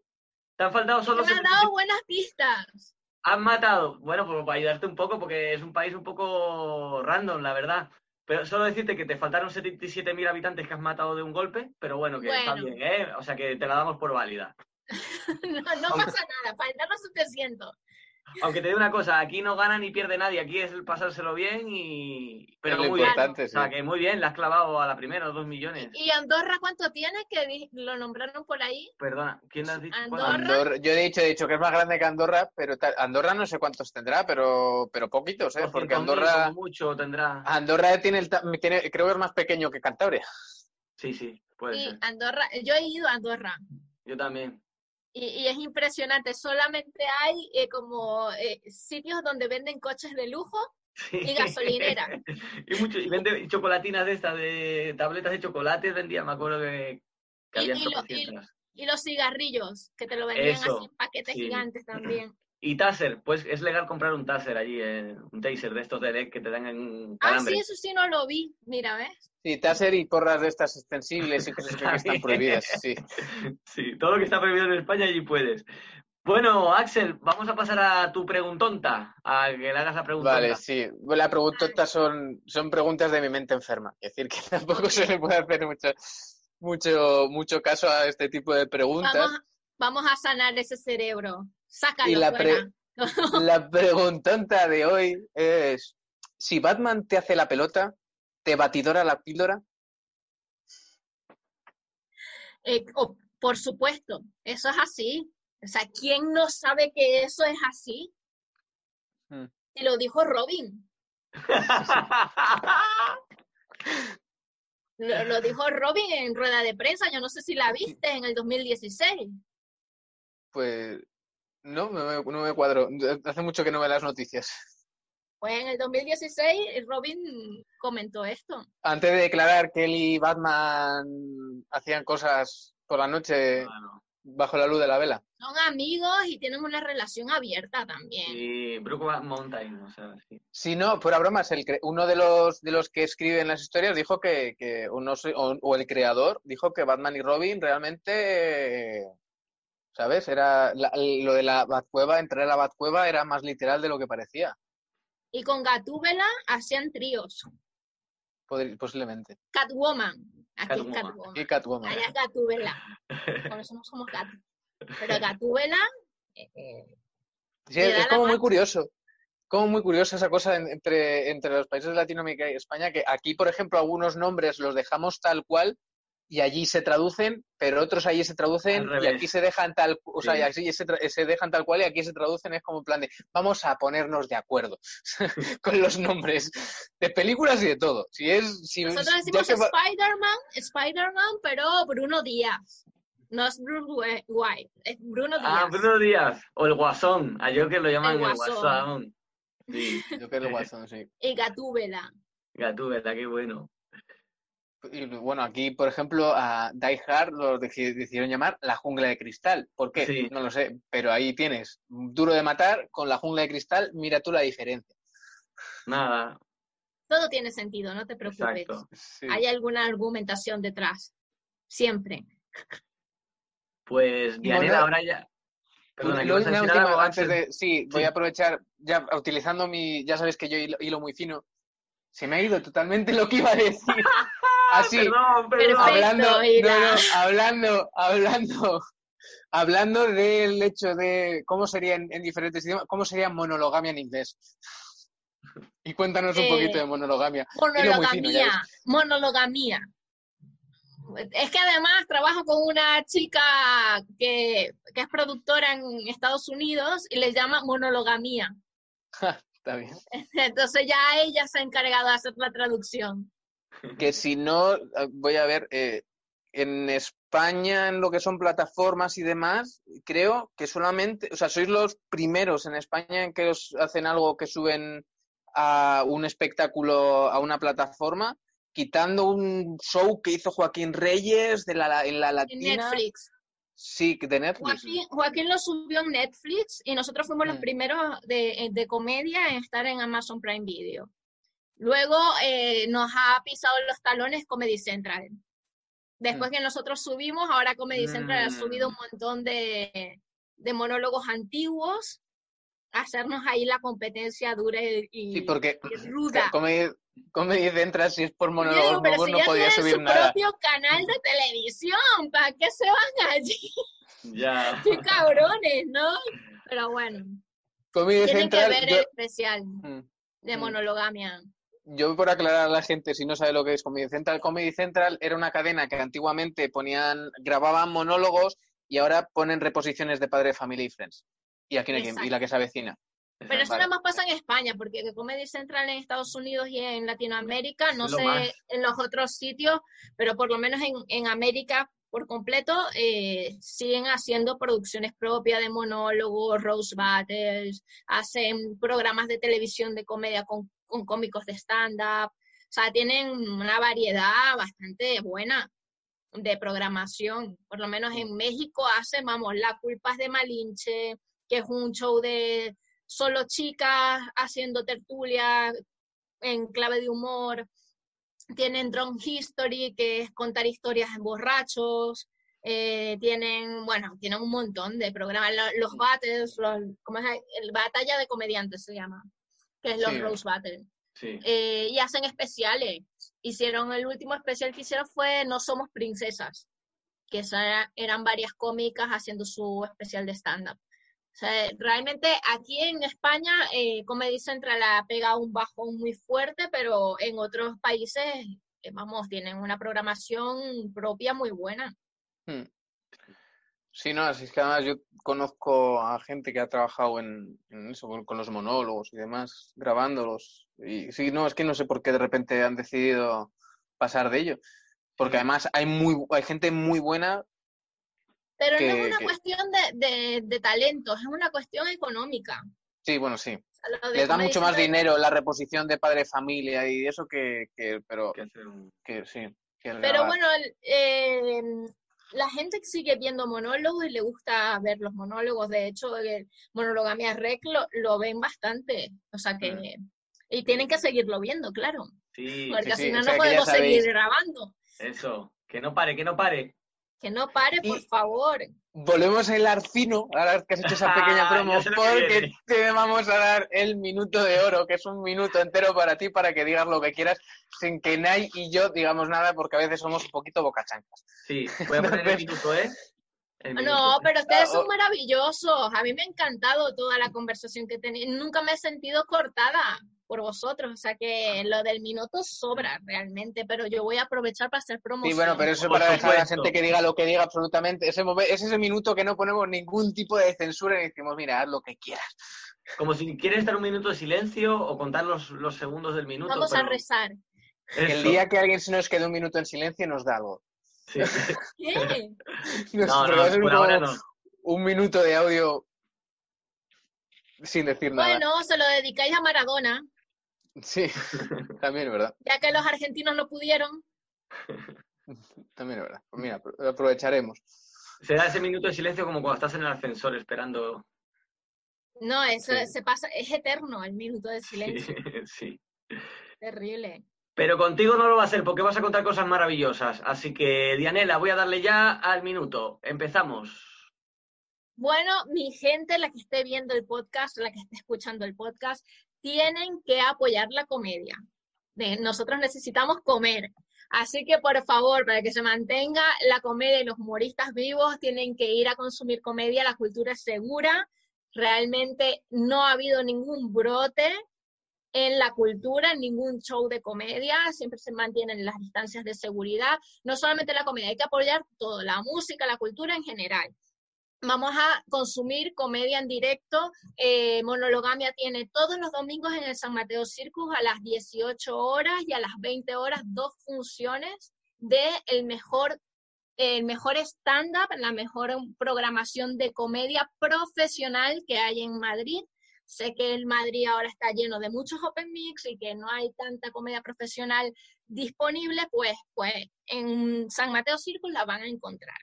Te han faltado solo me has 77 dado buenas pistas. Han matado. Bueno, pues para ayudarte un poco, porque es un país un poco random, la verdad. Pero solo decirte que te faltaron 77.000 habitantes que has matado de un golpe, pero bueno, que está Bueno. bien, ¿eh? O sea que te la damos por válida. No, no pasa nada, faltaron 700. Aunque te digo una cosa, aquí no gana ni pierde nadie, aquí es el pasárselo bien y... Pero Es lo muy bien. importante, O sea sí. que muy bien, le has clavado a la primera, dos millones. ¿Y Andorra cuánto tiene? Que lo nombraron por ahí. Perdona, ¿quién has dicho? Andorra. ¿Cuánto? Andorra, yo he dicho, he dicho que es más grande que Andorra, pero tal- Andorra no sé cuántos tendrá, pero, pero poquitos, ¿eh? Porque 200.000 Andorra, mucho tendrá. Andorra tiene, el, ta- tiene, creo que es más pequeño que Cantabria. Sí, sí, puede Y ser. Andorra, yo he ido a Andorra. Yo también. Y, y es impresionante, solamente hay eh, como eh, sitios donde venden coches de lujo Sí. y gasolinera. y mucho, y vende chocolatinas de estas, de tabletas de chocolates vendía, me acuerdo que, que Y- habían y lo- y- tropecientas. Y los cigarrillos, que te lo vendían Eso, así en paquetes sí. gigantes también. Y taser, pues es legal comprar un taser allí, eh, un taser de estos de LED que te dan en Ah, calambre. sí, eso sí no lo vi. Mira, ¿ves? Sí, taser y porras de estas extensibles y cosas que están prohibidas, sí. Sí, todo lo que está prohibido en España allí puedes. Bueno, Axel, vamos a pasar a tu preguntonta, a que le hagas la pregunta. Vale, sí. La preguntota son, son preguntas de mi mente enferma. Es decir, que tampoco se le puede hacer mucho, mucho, mucho caso a este tipo de preguntas. Vamos, vamos a sanar ese cerebro. Sácalo Y la fuera. La preguntonta de hoy es, si Batman te hace la pelota, ¿te batidora la píldora? Eh, oh, por supuesto, eso es así. O sea, ¿quién no sabe que eso es así? Hmm. Y lo dijo Robin. Lo, lo dijo Robin en rueda de prensa. Yo no sé si la viste en el 2016. Pues no, no me, no me cuadro. Hace mucho que no veo las noticias. Pues en el 2016 Robin comentó esto. Antes de declarar que él y Batman hacían cosas por la noche Bueno, bajo la luz de la vela. Son amigos y tienen una relación abierta también. sí, Brookback Mountain, o sea, sí. Si no, fuera bromas, el, cre- uno de los, de los que escriben las historias dijo que, que uno, o el creador dijo que Batman y Robin realmente, ¿sabes? Era la- lo de la Batcueva, entrar a la Batcueva era más literal de lo que parecía, Y con Gatúbela hacían tríos. podri- posiblemente. Catwoman. Aquí es Catwoman. Catwoman. Y Catwoman. Allá es Gatúbela. Por eso no somos gatos. Pero Gatúbela, eh, eh, Sí, es, como muy mano. curioso. Como muy curiosa esa cosa en- entre, entre los países de Latinoamérica y España, que aquí, por ejemplo, algunos nombres los dejamos tal cual y allí se traducen, pero otros allí se traducen y aquí se dejan tal, o sea, y aquí se, se dejan tal cual y aquí se traducen es como en plan de vamos a ponernos de acuerdo con los nombres de películas y de todo. Si es, si, nosotros decimos Spider-Man, Spider-Man, pero Bruno Díaz. No es Bruce Wa- White, es Bruno Díaz. Ah, Bruno Díaz, o el Guasón, a yo que lo llaman El el Guasón. Guasón. Sí, yo que el Guasón, sí. Y Gatúbela. Gatúbela, qué bueno. Y bueno, aquí, por ejemplo, a Die Hard lo deci- decidieron llamar la jungla de cristal. ¿Por qué? Sí. No lo sé, pero ahí tienes duro de matar con la jungla de cristal, mira tú la diferencia. Nada, Todo tiene sentido, no te preocupes. Sí. Hay alguna argumentación detrás. Siempre. Pues, Dianela, bueno, ahora ya... Perdona, ¿que Lo- vas a una decir última, algo, antes de, sí, voy a aprovechar, ya utilizando mi, ya sabes que yo hilo, hilo muy fino, se me ha ido totalmente lo que iba a decir. Así, Perdón, perdón. Hablando, no, no, hablando, hablando, hablando del hecho de cómo sería en, en diferentes idiomas, cómo sería monologamia en inglés. Y cuéntanos un Eh, poquito de monologamia. Muy fino. Monologamía. Es que además trabajo con una chica que, que es productora en Estados Unidos y le llama monologamía. Está bien. Entonces ya ella se ha encargado de hacer la traducción. Que si no, eh, voy a ver, eh, en España, en lo que son plataformas y demás, creo que solamente, o sea, sois los primeros en España en que os hacen algo que suben a un espectáculo a una plataforma, quitando un show que hizo Joaquín Reyes de la, en la En Latina. Netflix. Sí, de Netflix. Joaquín, Joaquín lo subió en Netflix y nosotros fuimos los Mm. primeros de, de comedia en estar en Amazon Prime Video. Luego eh, nos ha pisado los talones Comedy Central. Después que nosotros subimos, ahora Comedy Central ha Mm. subido un montón de, de monólogos antiguos, hacernos ahí la competencia dura y, Sí, porque y ruda. Comedy, Comedy Central, si es por monólogos digo, nuevos, si no ya podía subir su nada. propio canal de televisión, ¿para qué se van allí? Ya. ¡Qué cabrones, ¿no? Pero bueno, Comedy tienen que Central, ver yo- el especial Mm. de Mm. monologamia. Yo por aclarar a la gente, si no sabe lo que es Comedy Central, Comedy Central era una cadena que antiguamente ponían, grababan monólogos y ahora ponen reposiciones de Padre Familia y Friends. Y aquí no hay quien- y Exacto. la que se avecina. Pero eso nada más pasa en España, porque que Comedy Central en Estados Unidos y en Latinoamérica, no lo sé más. en los otros sitios, pero por lo menos en, en América por completo, eh, siguen haciendo producciones propias de monólogos, rose battles, hacen programas de televisión de comedia con, con cómicos de stand-up. O sea, tienen una variedad bastante buena. de programación. Por lo menos en México hacen, vamos, La culpa es de Malinche, que es un show de solo chicas haciendo tertulia en clave de humor. Tienen Drone History, que es contar historias en borrachos. Eh, tienen, bueno, tienen un montón de programas. Los, battles, los, ¿cómo es? El batalla de comediantes se llama, que es los Rose Battle. Eh, y hacen especiales. Hicieron, el último especial que hicieron fue No Somos Princesas, que eran varias cómicas haciendo su especial de stand-up. O sea, realmente aquí en España eh, Comedy Central ha pegado un bajón muy fuerte, pero en otros países, eh, vamos, tienen una programación propia muy buena. Hmm. Sí, no, así es que además yo conozco a gente que ha trabajado en, eso, con, los monólogos y demás, grabándolos. Y sí, no, es que no sé por qué de repente han decidido pasar de ello. Porque además hay, muy, hay gente muy buena pero no es una cuestión de, de, talento, es una cuestión económica. Sí, bueno, sí. Les da mucho más dinero la reposición de padre de familia y eso que, pero que, sí. pero bueno, eh, la gente sigue viendo monólogos y le gusta ver los monólogos. De hecho, el Monologamia Rec lo, ven bastante. O sea que. Mm. Y tienen que seguirlo viendo, claro. Sí, Porque si no, no podemos seguir grabando. Eso, que no pare, que no pare. Que no pare, por favor. Volvemos a hilar fino, ahora que has hecho esa pequeña promo, porque te vamos a dar el minuto de oro, que es un minuto entero para ti, para que digas lo que quieras, sin que Nay y yo digamos nada, porque a veces somos un poquito bocachancas. Sí, voy a poner el minuto, ¿eh? no, pero ustedes son maravillosos. A mí me ha encantado toda la conversación que tenéis. Nunca me he sentido cortada por vosotros. O sea que lo del minuto sobra realmente, pero yo voy a aprovechar para hacer promoción. Sí, bueno, pero eso para dejar a la gente que diga lo que diga absolutamente. Ese, es ese minuto que no ponemos ningún tipo de censura y decimos, mira, haz lo que quieras. Como si quieres estar un minuto de silencio o contar los, los segundos del minuto. Vamos a rezar. El día que alguien se nos quede un minuto en silencio nos da algo. Sí. ¿Qué? no, no, por ahora no. Un minuto de audio sin decir nada. Bueno, se lo dedicáis a Maradona. Sí, también es verdad. Ya que los argentinos no pudieron. También es verdad. Pues mira, aprovecharemos. Será ese minuto de silencio como cuando estás en el ascensor esperando. No, eso se pasa, es eterno el minuto de silencio. sí. Terrible. Pero contigo no lo va a ser porque vas a contar cosas maravillosas. Así que, Dianela, voy a darle ya al minuto. Empezamos. Bueno, mi gente, la que esté viendo el podcast, la que esté escuchando el podcast, tienen que apoyar la comedia. Nosotros necesitamos comer. Así que, por favor, para que se mantenga la comedia y los humoristas vivos, tienen que ir a consumir comedia. La cultura es segura. Realmente no ha habido ningún brote en la cultura, ningún show de comedia, siempre se mantienen las distancias de seguridad, no solamente la comedia, hay que apoyar todo, la música, la cultura en general. Vamos a consumir comedia en directo. Eh, Monologamia tiene todos los domingos en el San Mateo Circus a las 18 horas y a las 20 horas dos funciones de el mejor el mejor stand-up, la mejor programación de comedia profesional que hay en Madrid. Sé que el Madrid ahora está lleno de muchos open mix y que no hay tanta comedia profesional disponible, pues, pues en San Mateo Circus la van a encontrar.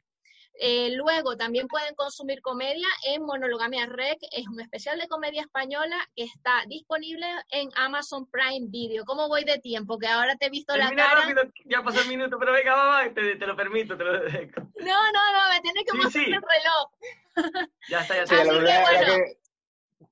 Eh, luego también pueden consumir comedia en Monologamia Rec, es un especial de comedia española que está disponible en Amazon Prime Video. ¿Cómo voy de tiempo? Que ahora te he visto la cara. Rápido, ya pasó el minuto, pero venga, mamá, te, te lo permito. Te lo... No, no, no, me tiene que mostrar el reloj. Ya está, ya está. Así que, bueno,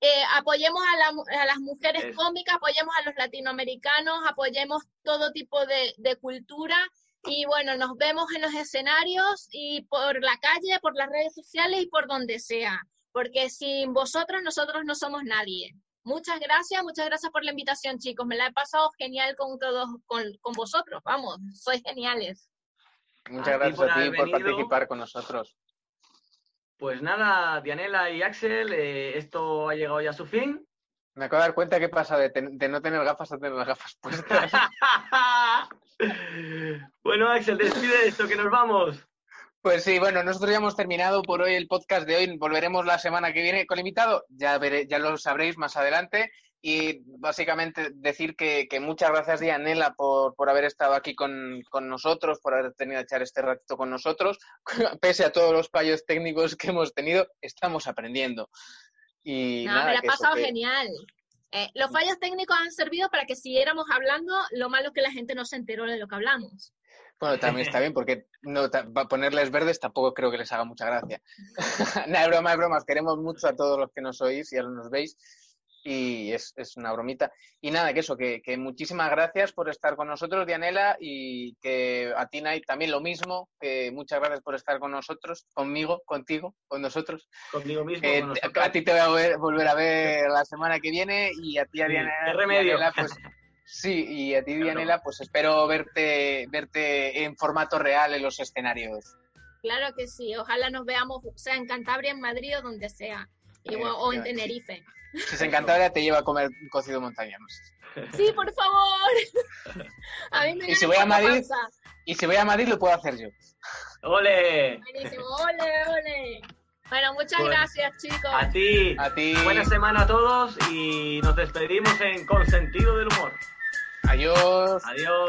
eh, apoyemos a, las mujeres cómicas, apoyemos a los latinoamericanos, apoyemos todo tipo de, de cultura y bueno, nos vemos en los escenarios y por la calle, por las redes sociales y por donde sea, porque sin vosotros nosotros no somos nadie. Muchas gracias, muchas gracias por la invitación, chicos. Me la he pasado genial con todos, con, con vosotros. Vamos, sois geniales. Muchas gracias a ti por participar con nosotros. Pues nada, Dianela y Axel, eh, esto ha llegado ya a su fin. Me acabo de dar cuenta que pasa de, de no tener gafas a tener las gafas puestas. bueno, Axel, despide esto, que nos vamos. Pues sí, bueno, nosotros ya hemos terminado por hoy el podcast de hoy. Volveremos la semana que viene con invitado. Ya, veré, ya lo sabréis más adelante. y básicamente decir que, que muchas gracias, Dianela, por, por haber estado aquí con, con nosotros, por haber tenido a echar este ratito con nosotros. Pese a todos los fallos técnicos que hemos tenido, estamos aprendiendo. Y No, nada, me la he pasado que- genial. Eh, los fallos técnicos han servido para que siguiéramos hablando, lo malo es que la gente no se enteró de lo que hablamos. Bueno, también está bien, porque no, ponerles verdes tampoco creo que les haga mucha gracia. Nada, es broma, es broma. Os queremos mucho a todos los que nos oís y a los que nos veis. Y es, es una bromita. Y nada, que eso, que, que muchísimas gracias por estar con nosotros, Dianela, y que a ti, Nai, también lo mismo, que muchas gracias por estar con nosotros, conmigo, contigo, con nosotros. Conmigo mismo, Eh, con nosotros. a ti te voy a ver- volver a ver la semana que viene y a ti, a Dianela, qué remedio. Dianela, pues sí, y a ti, Claro. Dianela, pues espero verte, verte en formato real en los escenarios. Claro que sí, ojalá nos veamos, sea en Cantabria, en Madrid o donde sea, y- o- o en. Tenerife. Si se encantara, te lleva a comer cocido montañano. Sí, por favor. A mí me Y si voy a Madrid-. Y si voy a Madrid, lo puedo hacer yo. ¡Ole! Buenísimo, ole, ole. Bueno, muchas Bueno, gracias, chicos. A ti. A ti. Buena semana a todos y nos despedimos en Consentido del Humor. Adiós. Adiós.